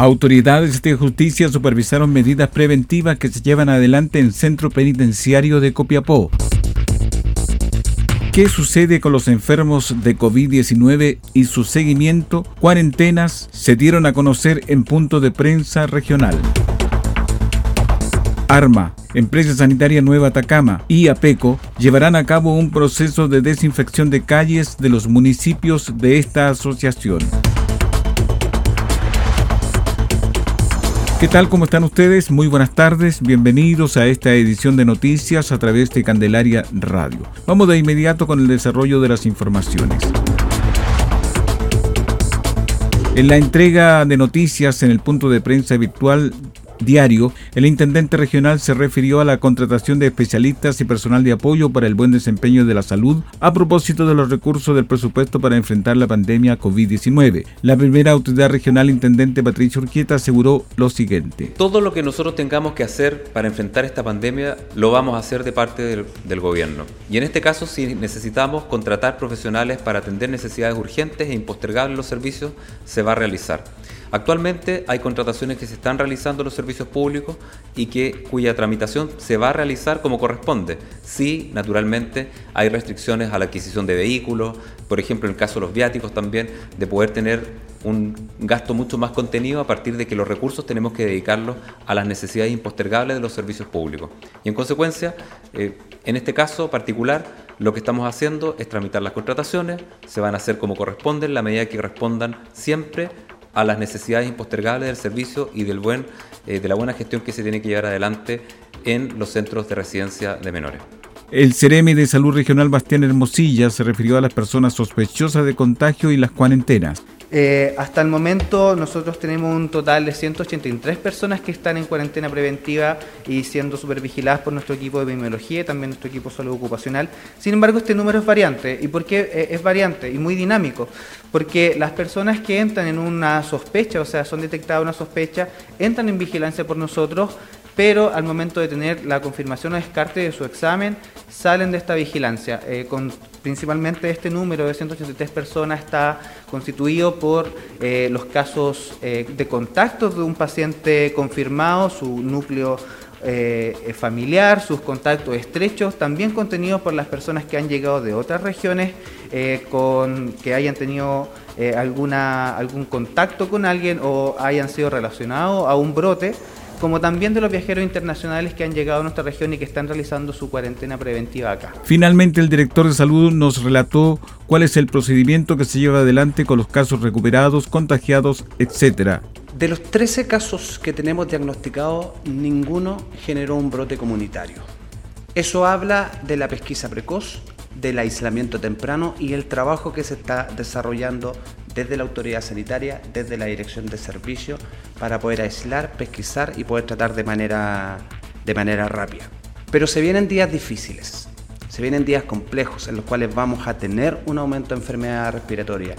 Autoridades de justicia supervisaron medidas preventivas que se llevan adelante en Centro Penitenciario de Copiapó. ¿Qué sucede con los enfermos de COVID-19 y su seguimiento? Cuarentenas se dieron a conocer en punto de prensa regional. Arma, Empresa Sanitaria Nueva Atacama y APECO llevarán a cabo un proceso de desinfección de calles de los municipios de esta asociación. ¿Qué tal? ¿Cómo están ustedes? Muy buenas tardes. Bienvenidos a esta edición de noticias a través de Candelaria Radio. Vamos de inmediato con el desarrollo de las informaciones. En la entrega de noticias en el punto de prensa virtual diario, el intendente regional se refirió a la contratación de especialistas y personal de apoyo para el buen desempeño de la salud a propósito de los recursos del presupuesto para enfrentar la pandemia COVID-19. La primera autoridad regional, intendente Patricio Urquieta, aseguró lo siguiente. Todo lo que nosotros tengamos que hacer para enfrentar esta pandemia lo vamos a hacer de parte del, del gobierno. Y en este caso, si necesitamos contratar profesionales para atender necesidades urgentes e impostergables los servicios, se va a realizar. Actualmente hay contrataciones que se están realizando en los servicios públicos y que, cuya tramitación se va a realizar como corresponde. Sí, naturalmente, hay restricciones a la adquisición de vehículos, por ejemplo, en el caso de los viáticos también, de poder tener un gasto mucho más contenido a partir de que los recursos tenemos que dedicarlos a las necesidades impostergables de los servicios públicos. Y en consecuencia, eh, en este caso particular, lo que estamos haciendo es tramitar las contrataciones, se van a hacer como corresponde, en la medida que respondan siempre a las necesidades impostergables del servicio y del buen, eh, de la buena gestión que se tiene que llevar adelante en los centros de residencia de menores. El Ceremi de Salud Regional Bastián Hermosilla se refirió a las personas sospechosas de contagio y las cuarentenas. Eh, hasta el momento nosotros tenemos un total de 183 personas que están en cuarentena preventiva y siendo supervigiladas por nuestro equipo de epidemiología y también nuestro equipo de salud ocupacional. Sin embargo, este número es variante. ¿Y por qué eh, es variante y muy dinámico? Porque las personas que entran en una sospecha, o sea, son detectadas una sospecha, entran en vigilancia por nosotros, pero al momento de tener la confirmación o descarte de su examen, salen de esta vigilancia. Eh, principalmente este número de 183 personas está constituido por eh, los casos eh, de contacto de un paciente confirmado, su núcleo familiar, sus contactos estrechos, también contenidos por las personas que han llegado de otras regiones, con, que hayan tenido alguna, algún contacto con alguien o hayan sido relacionados a un brote como también de los viajeros internacionales que han llegado a nuestra región y que están realizando su cuarentena preventiva acá. Finalmente, el director de salud nos relató cuál es el procedimiento que se lleva adelante con los casos recuperados, contagiados, etcétera. De los 13 casos que tenemos diagnosticados, ninguno generó un brote comunitario. Eso habla de la pesquisa precoz, del aislamiento temprano y el trabajo que se está desarrollando desde la autoridad sanitaria, desde la dirección de servicio, para poder aislar, pesquisar y poder tratar de manera, de manera rápida. Pero se vienen días difíciles, se vienen días complejos en los cuales vamos a tener un aumento de enfermedad respiratoria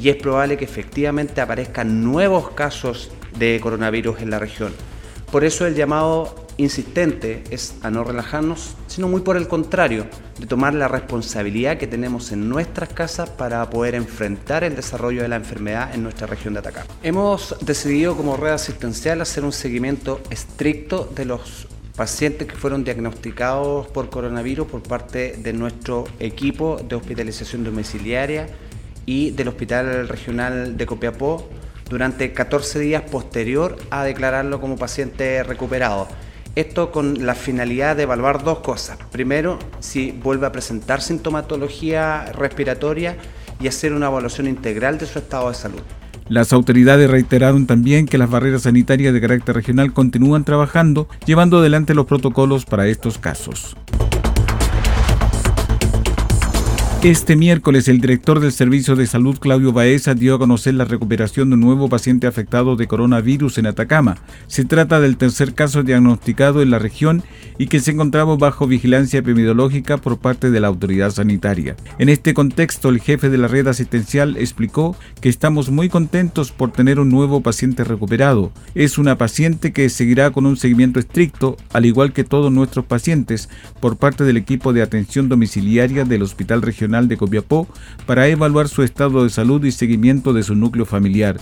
y es probable que efectivamente aparezcan nuevos casos de coronavirus en la región. Por eso el llamado insistente es a no relajarnos, sino muy por el contrario, de tomar la responsabilidad que tenemos en nuestras casas para poder enfrentar el desarrollo de la enfermedad en nuestra región de Atacama. Hemos decidido como red asistencial hacer un seguimiento estricto de los pacientes que fueron diagnosticados por coronavirus por parte de nuestro equipo de hospitalización domiciliaria y del Hospital Regional de Copiapó durante 14 días posterior a declararlo como paciente recuperado. Esto con la finalidad de evaluar dos cosas. Primero, si vuelve a presentar sintomatología respiratoria y hacer una evaluación integral de su estado de salud. Las autoridades reiteraron también que las barreras sanitarias de carácter regional continúan trabajando, llevando adelante los protocolos para estos casos. Este miércoles, el director del Servicio de Salud, Claudio Baeza, dio a conocer la recuperación de un nuevo paciente afectado de coronavirus en Atacama. Se trata del tercer caso diagnosticado en la región y que se encontraba bajo vigilancia epidemiológica por parte de la autoridad sanitaria. En este contexto, el jefe de la red asistencial explicó que estamos muy contentos por tener un nuevo paciente recuperado. Es una paciente que seguirá con un seguimiento estricto, al igual que todos nuestros pacientes, por parte del equipo de atención domiciliaria del Hospital Regional de Copiapó para evaluar su estado de salud y seguimiento de su núcleo familiar.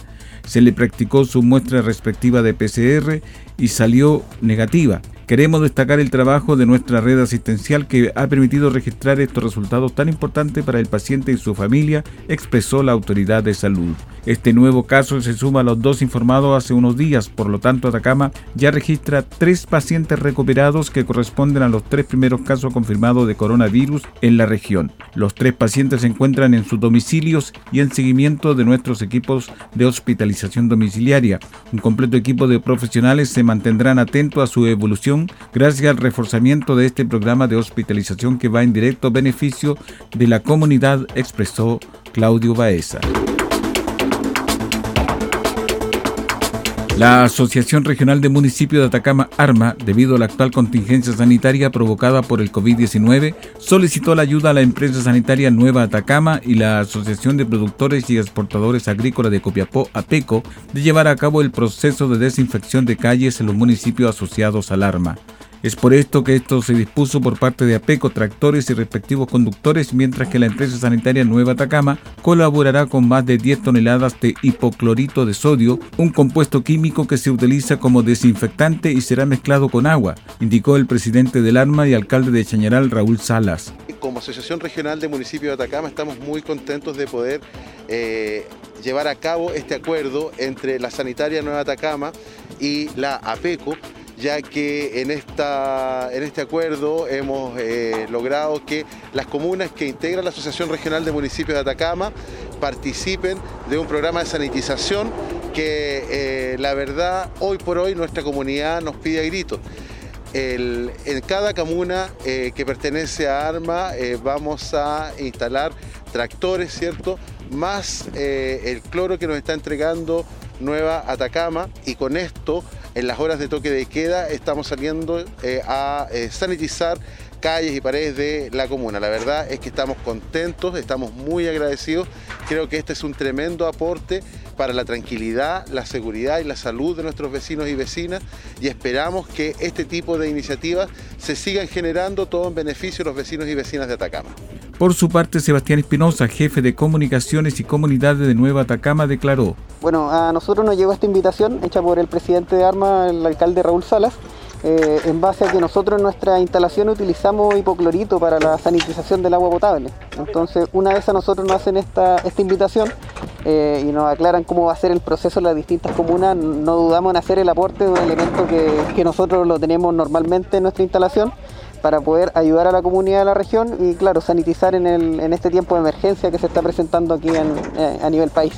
Se le practicó su muestra respectiva de PCR y salió negativa. Queremos destacar el trabajo de nuestra red asistencial que ha permitido registrar estos resultados tan importantes para el paciente y su familia, expresó la autoridad de salud. Este nuevo caso se suma a los dos informados hace unos días, por lo tanto Atacama ya registra tres pacientes recuperados que corresponden a los tres primeros casos confirmados de coronavirus en la región. Los tres pacientes se encuentran en sus domicilios y en seguimiento de nuestros equipos de hospitalización domiciliaria. Un completo equipo de profesionales se mantendrán atentos a su evolución gracias al reforzamiento de este programa de hospitalización que va en directo beneficio de la comunidad, expresó Claudio Baeza. La Asociación Regional de Municipios de Atacama, ARMA, debido a la actual contingencia sanitaria provocada por el COVID-19, solicitó la ayuda a la empresa sanitaria Nueva Atacama y la Asociación de Productores y Exportadores Agrícolas de Copiapó, APECO, de llevar a cabo el proceso de desinfección de calles en los municipios asociados al ARMA. Es por esto que esto se dispuso por parte de APECO Tractores y respectivos conductores, mientras que la empresa sanitaria Nueva Atacama colaborará con más de 10 toneladas de hipoclorito de sodio, un compuesto químico que se utiliza como desinfectante y será mezclado con agua, indicó el presidente del ARMA y alcalde de Chañaral, Raúl Salas. Como Asociación Regional de Municipios de Atacama estamos muy contentos de poder eh, llevar a cabo este acuerdo entre la sanitaria Nueva Atacama y la APECO ya que en, esta, en este acuerdo hemos eh, logrado que las comunas que integran la Asociación Regional de Municipios de Atacama participen de un programa de sanitización que eh, la verdad hoy por hoy nuestra comunidad nos pide a gritos. en cada comuna eh, que pertenece a ARMA vamos a instalar tractores, ¿cierto? Más el cloro que nos está entregando Nueva Atacama y con esto en las horas de toque de queda estamos saliendo eh, a eh, sanitizar calles y paredes de la comuna. La verdad es que estamos contentos, estamos muy agradecidos. Creo que este es un tremendo aporte para la tranquilidad, la seguridad y la salud de nuestros vecinos y vecinas y esperamos que este tipo de iniciativas se sigan generando todo en beneficio de los vecinos y vecinas de Atacama. Por su parte, Sebastián Espinosa, jefe de comunicaciones y comunidades de Nueva Atacama, declaró. Bueno, a nosotros nos llegó esta invitación hecha por el presidente de Arma, el alcalde Raúl Salas, eh, en base a que nosotros en nuestra instalación utilizamos hipoclorito para la sanitización del agua potable. Entonces, una vez a nosotros nos hacen esta, esta invitación eh, y nos aclaran cómo va a ser el proceso en las distintas comunas, no dudamos en hacer el aporte de un elemento que, que nosotros lo tenemos normalmente en nuestra instalación para poder ayudar a la comunidad de la región y, claro, sanitizar en, el, en este tiempo de emergencia que se está presentando aquí en, eh, a nivel país.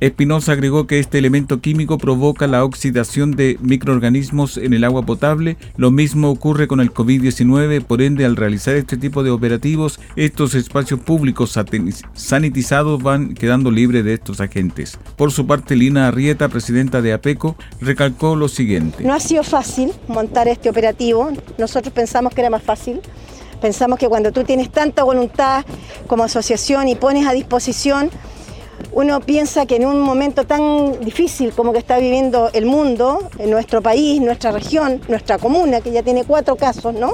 Espinosa agregó que este elemento químico provoca la oxidación de microorganismos en el agua potable. Lo mismo ocurre con el COVID-19, por ende al realizar este tipo de operativos, estos espacios públicos sanitizados van quedando libres de estos agentes. Por su parte, Lina Arrieta, presidenta de APECO, recalcó lo siguiente. No ha sido fácil montar este operativo. Nosotros pensamos que era más fácil. Pensamos que cuando tú tienes tanta voluntad como asociación y pones a disposición uno piensa que en un momento tan difícil como que está viviendo el mundo, en nuestro país, nuestra región, nuestra comuna, que ya tiene cuatro casos, ¿no?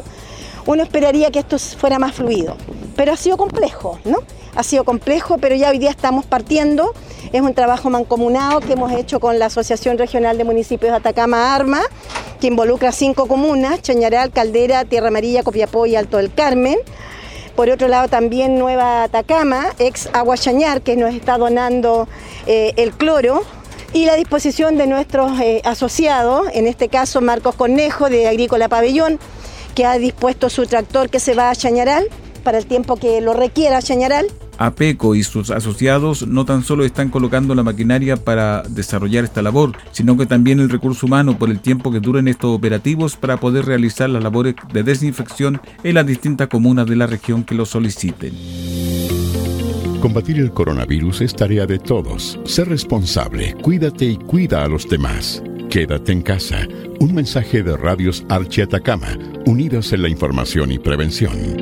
Uno esperaría que esto fuera más fluido, pero ha sido complejo, ¿no? Ha sido complejo, pero ya hoy día estamos partiendo. Es un trabajo mancomunado que hemos hecho con la Asociación Regional de Municipios de Atacama Arma, que involucra cinco comunas, Chañaral, Caldera, Tierra Amarilla, Copiapó y Alto del Carmen. Por otro lado también Nueva Atacama, ex Aguachañar, que nos está donando eh, el cloro y la disposición de nuestros eh, asociados, en este caso Marcos Cornejo de Agrícola Pabellón, que ha dispuesto su tractor que se va a Chañaral para el tiempo que lo requiera Chañaral. APECO y sus asociados no tan solo están colocando la maquinaria para desarrollar esta labor, sino que también el recurso humano por el tiempo que duren estos operativos para poder realizar las labores de desinfección en las distintas comunas de la región que lo soliciten. Combatir el coronavirus es tarea de todos. Sé responsable, cuídate y cuida a los demás. Quédate en casa. Un mensaje de Radios Archi Atacama, unidos en la información y prevención.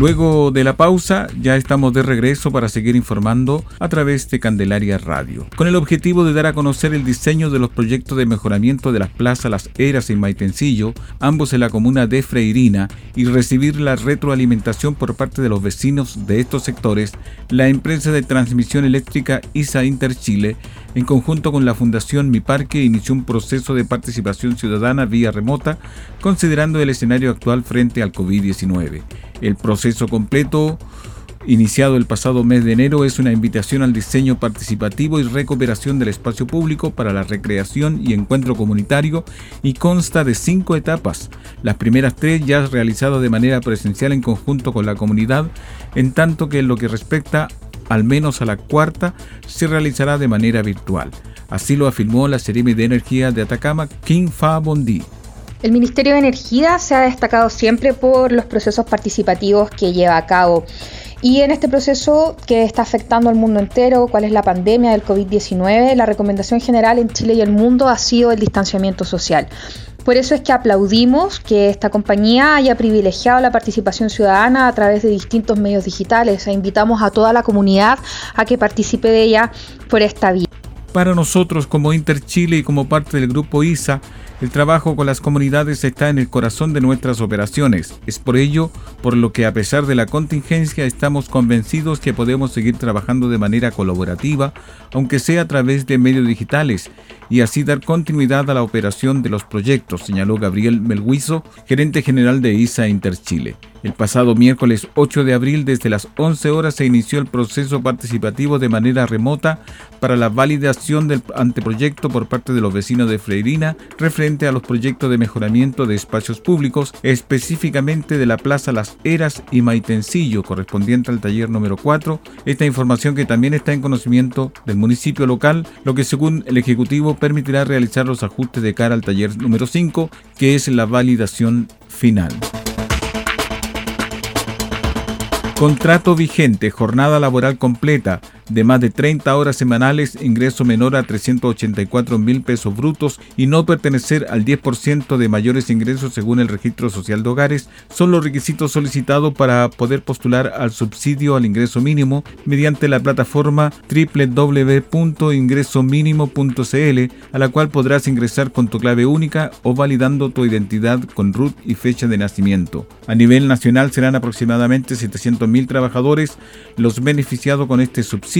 Luego de la pausa, ya estamos de regreso para seguir informando a través de Candelaria Radio, con el objetivo de dar a conocer el diseño de los proyectos de mejoramiento de las plazas Las Eras en Maitencillo, ambos en la comuna de Freirina, y recibir la retroalimentación por parte de los vecinos de estos sectores, la empresa de transmisión eléctrica ISA Interchile, en conjunto con la Fundación Mi Parque, inició un proceso de participación ciudadana vía remota, considerando el escenario actual frente al COVID-19. El proceso completo, iniciado el pasado mes de enero, es una invitación al diseño participativo y recuperación del espacio público para la recreación y encuentro comunitario y consta de cinco etapas. Las primeras tres ya realizadas de manera presencial en conjunto con la comunidad, en tanto que en lo que respecta al menos a la cuarta, se realizará de manera virtual. Así lo afirmó la Seremi de Energía de Atacama, King Fa Bondi. El Ministerio de Energía se ha destacado siempre por los procesos participativos que lleva a cabo. Y en este proceso que está afectando al mundo entero, cuál es la pandemia del COVID-19, la recomendación general en Chile y el mundo ha sido el distanciamiento social. Por eso es que aplaudimos que esta compañía haya privilegiado la participación ciudadana a través de distintos medios digitales e invitamos a toda la comunidad a que participe de ella por esta vía. Para nosotros como Interchile y como parte del grupo ISA, el trabajo con las comunidades está en el corazón de nuestras operaciones. Es por ello por lo que a pesar de la contingencia estamos convencidos que podemos seguir trabajando de manera colaborativa, aunque sea a través de medios digitales, y así dar continuidad a la operación de los proyectos, señaló Gabriel Melguizo, gerente general de ISA Interchile. El pasado miércoles 8 de abril, desde las 11 horas, se inició el proceso participativo de manera remota para la validación del anteproyecto por parte de los vecinos de Freirina referente a los proyectos de mejoramiento de espacios públicos, específicamente de la Plaza Las Eras y Maitencillo, correspondiente al taller número 4. Esta información que también está en conocimiento del municipio local, lo que según el Ejecutivo permitirá realizar los ajustes de cara al taller número 5, que es la validación final. Contrato vigente, jornada laboral completa, de más de 30 horas semanales, ingreso menor a 384 mil pesos brutos y no pertenecer al 10% de mayores ingresos según el registro social de hogares son los requisitos solicitados para poder postular al subsidio al ingreso mínimo mediante la plataforma www.ingresomínimo.cl a la cual podrás ingresar con tu clave única o validando tu identidad con RUT y fecha de nacimiento. A nivel nacional serán aproximadamente 700 mil trabajadores los beneficiados con este subsidio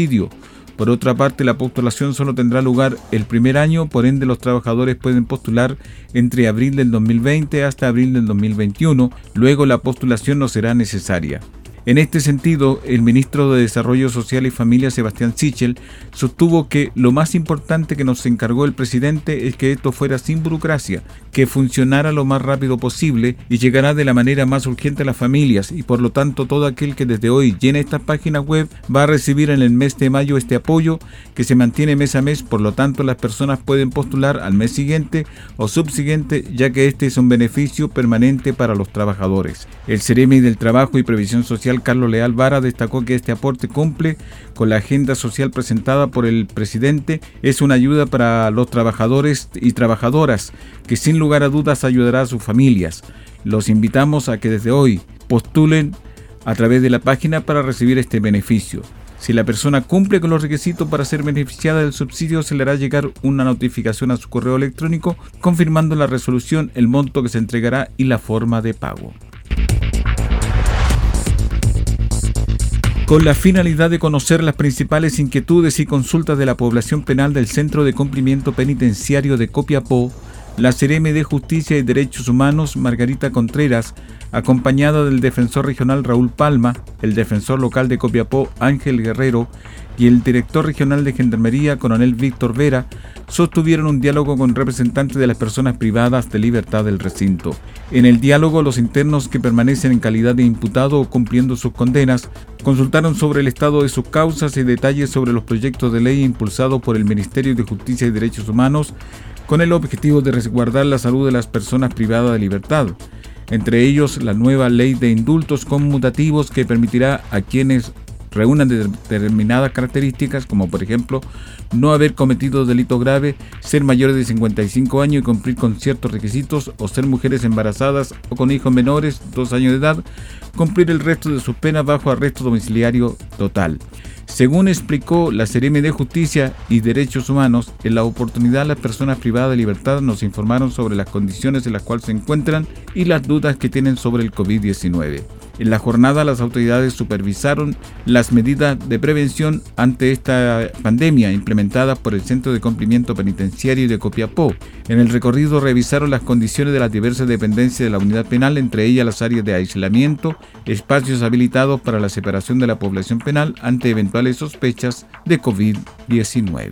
por otra parte, la postulación solo tendrá lugar el primer año, por ende los trabajadores pueden postular entre abril del 2020 hasta abril del 2021, luego la postulación no será necesaria. En este sentido, el ministro de Desarrollo Social y Familia, Sebastián Sichel, sostuvo que lo más importante que nos encargó el presidente es que esto fuera sin burocracia, que funcionara lo más rápido posible y llegará de la manera más urgente a las familias y por lo tanto todo aquel que desde hoy llene esta página web va a recibir en el mes de mayo este apoyo que se mantiene mes a mes, por lo tanto las personas pueden postular al mes siguiente o subsiguiente ya que este es un beneficio permanente para los trabajadores. El Ceremi del Trabajo y Previsión Social Carlos Leal Vara destacó que este aporte cumple con la agenda social presentada por el presidente. Es una ayuda para los trabajadores y trabajadoras que sin lugar a dudas ayudará a sus familias. Los invitamos a que desde hoy postulen a través de la página para recibir este beneficio. Si la persona cumple con los requisitos para ser beneficiada del subsidio, se le hará llegar una notificación a su correo electrónico confirmando la resolución, el monto que se entregará y la forma de pago. Con la finalidad de conocer las principales inquietudes y consultas de la población penal del Centro de Cumplimiento Penitenciario de Copiapó, la CRM de Justicia y Derechos Humanos, Margarita Contreras, acompañada del defensor regional Raúl Palma, el defensor local de Copiapó Ángel Guerrero y el director regional de Gendarmería Coronel Víctor Vera, sostuvieron un diálogo con representantes de las personas privadas de libertad del recinto. En el diálogo, los internos que permanecen en calidad de imputado o cumpliendo sus condenas consultaron sobre el estado de sus causas y detalles sobre los proyectos de ley impulsados por el Ministerio de Justicia y Derechos Humanos con el objetivo de resguardar la salud de las personas privadas de libertad entre ellos la nueva ley de indultos conmutativos que permitirá a quienes reúnan determinadas características, como por ejemplo no haber cometido delito grave, ser mayores de 55 años y cumplir con ciertos requisitos, o ser mujeres embarazadas o con hijos menores, dos años de edad, cumplir el resto de sus penas bajo arresto domiciliario total. Según explicó la CRM de Justicia y Derechos Humanos, en la oportunidad las personas privadas de libertad nos informaron sobre las condiciones en las cuales se encuentran y las dudas que tienen sobre el COVID-19. En la jornada las autoridades supervisaron las medidas de prevención ante esta pandemia implementadas por el Centro de Cumplimiento Penitenciario de Copiapó. En el recorrido revisaron las condiciones de las diversas dependencias de la unidad penal, entre ellas las áreas de aislamiento, espacios habilitados para la separación de la población penal ante eventuales sospechas de COVID-19.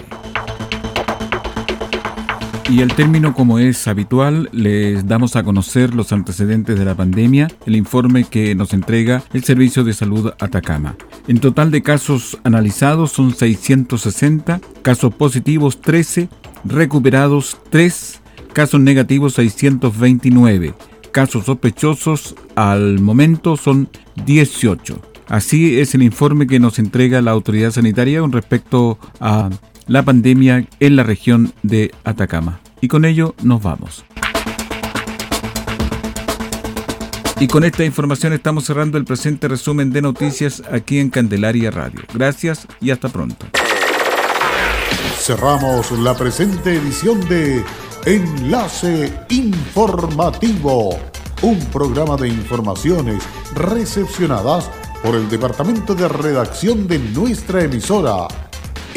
Y el término, como es habitual, les damos a conocer los antecedentes de la pandemia, el informe que nos entrega el Servicio de Salud Atacama. En total de casos analizados son 660, casos positivos 13, recuperados 3, casos negativos 629, casos sospechosos al momento son 18. Así es el informe que nos entrega la autoridad sanitaria con respecto a la pandemia en la región de Atacama. Y con ello nos vamos. Y con esta información estamos cerrando el presente resumen de noticias aquí en Candelaria Radio. Gracias y hasta pronto. Cerramos la presente edición de Enlace Informativo, un programa de informaciones recepcionadas por el Departamento de Redacción de nuestra emisora